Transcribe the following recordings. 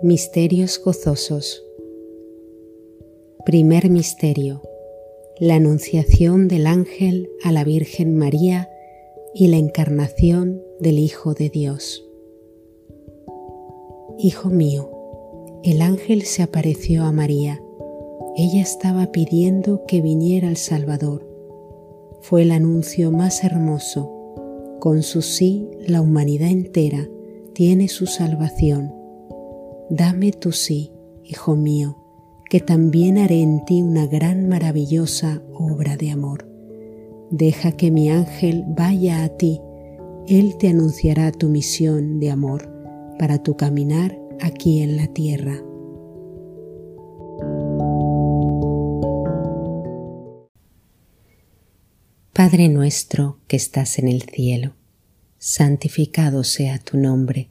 Misterios gozosos. Primer misterio. La anunciación del ángel a la Virgen María y la encarnación del Hijo de Dios. Hijo mío, el ángel se apareció a María. Ella estaba pidiendo que viniera el Salvador. Fue el anuncio más hermoso. Con su sí, la humanidad entera tiene su salvación Dame tu sí, Hijo mío, que también haré en ti una gran maravillosa obra de amor. Deja que mi ángel vaya a ti, él te anunciará tu misión de amor para tu caminar aquí en la tierra. Padre nuestro que estás en el cielo, santificado sea tu nombre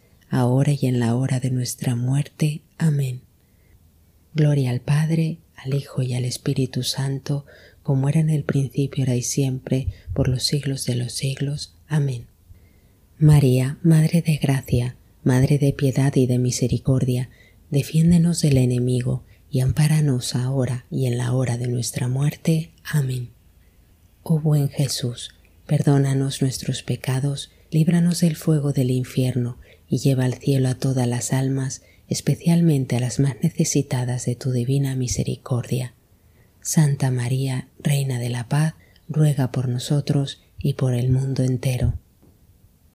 ahora y en la hora de nuestra muerte. Amén. Gloria al Padre, al Hijo y al Espíritu Santo, como era en el principio, ahora y siempre, por los siglos de los siglos. Amén. María, Madre de Gracia, Madre de Piedad y de Misericordia, defiéndenos del enemigo y ampáranos ahora y en la hora de nuestra muerte. Amén. Oh buen Jesús, perdónanos nuestros pecados, líbranos del fuego del infierno y lleva al cielo a todas las almas, especialmente a las más necesitadas de tu divina misericordia. Santa María, Reina de la Paz, ruega por nosotros y por el mundo entero.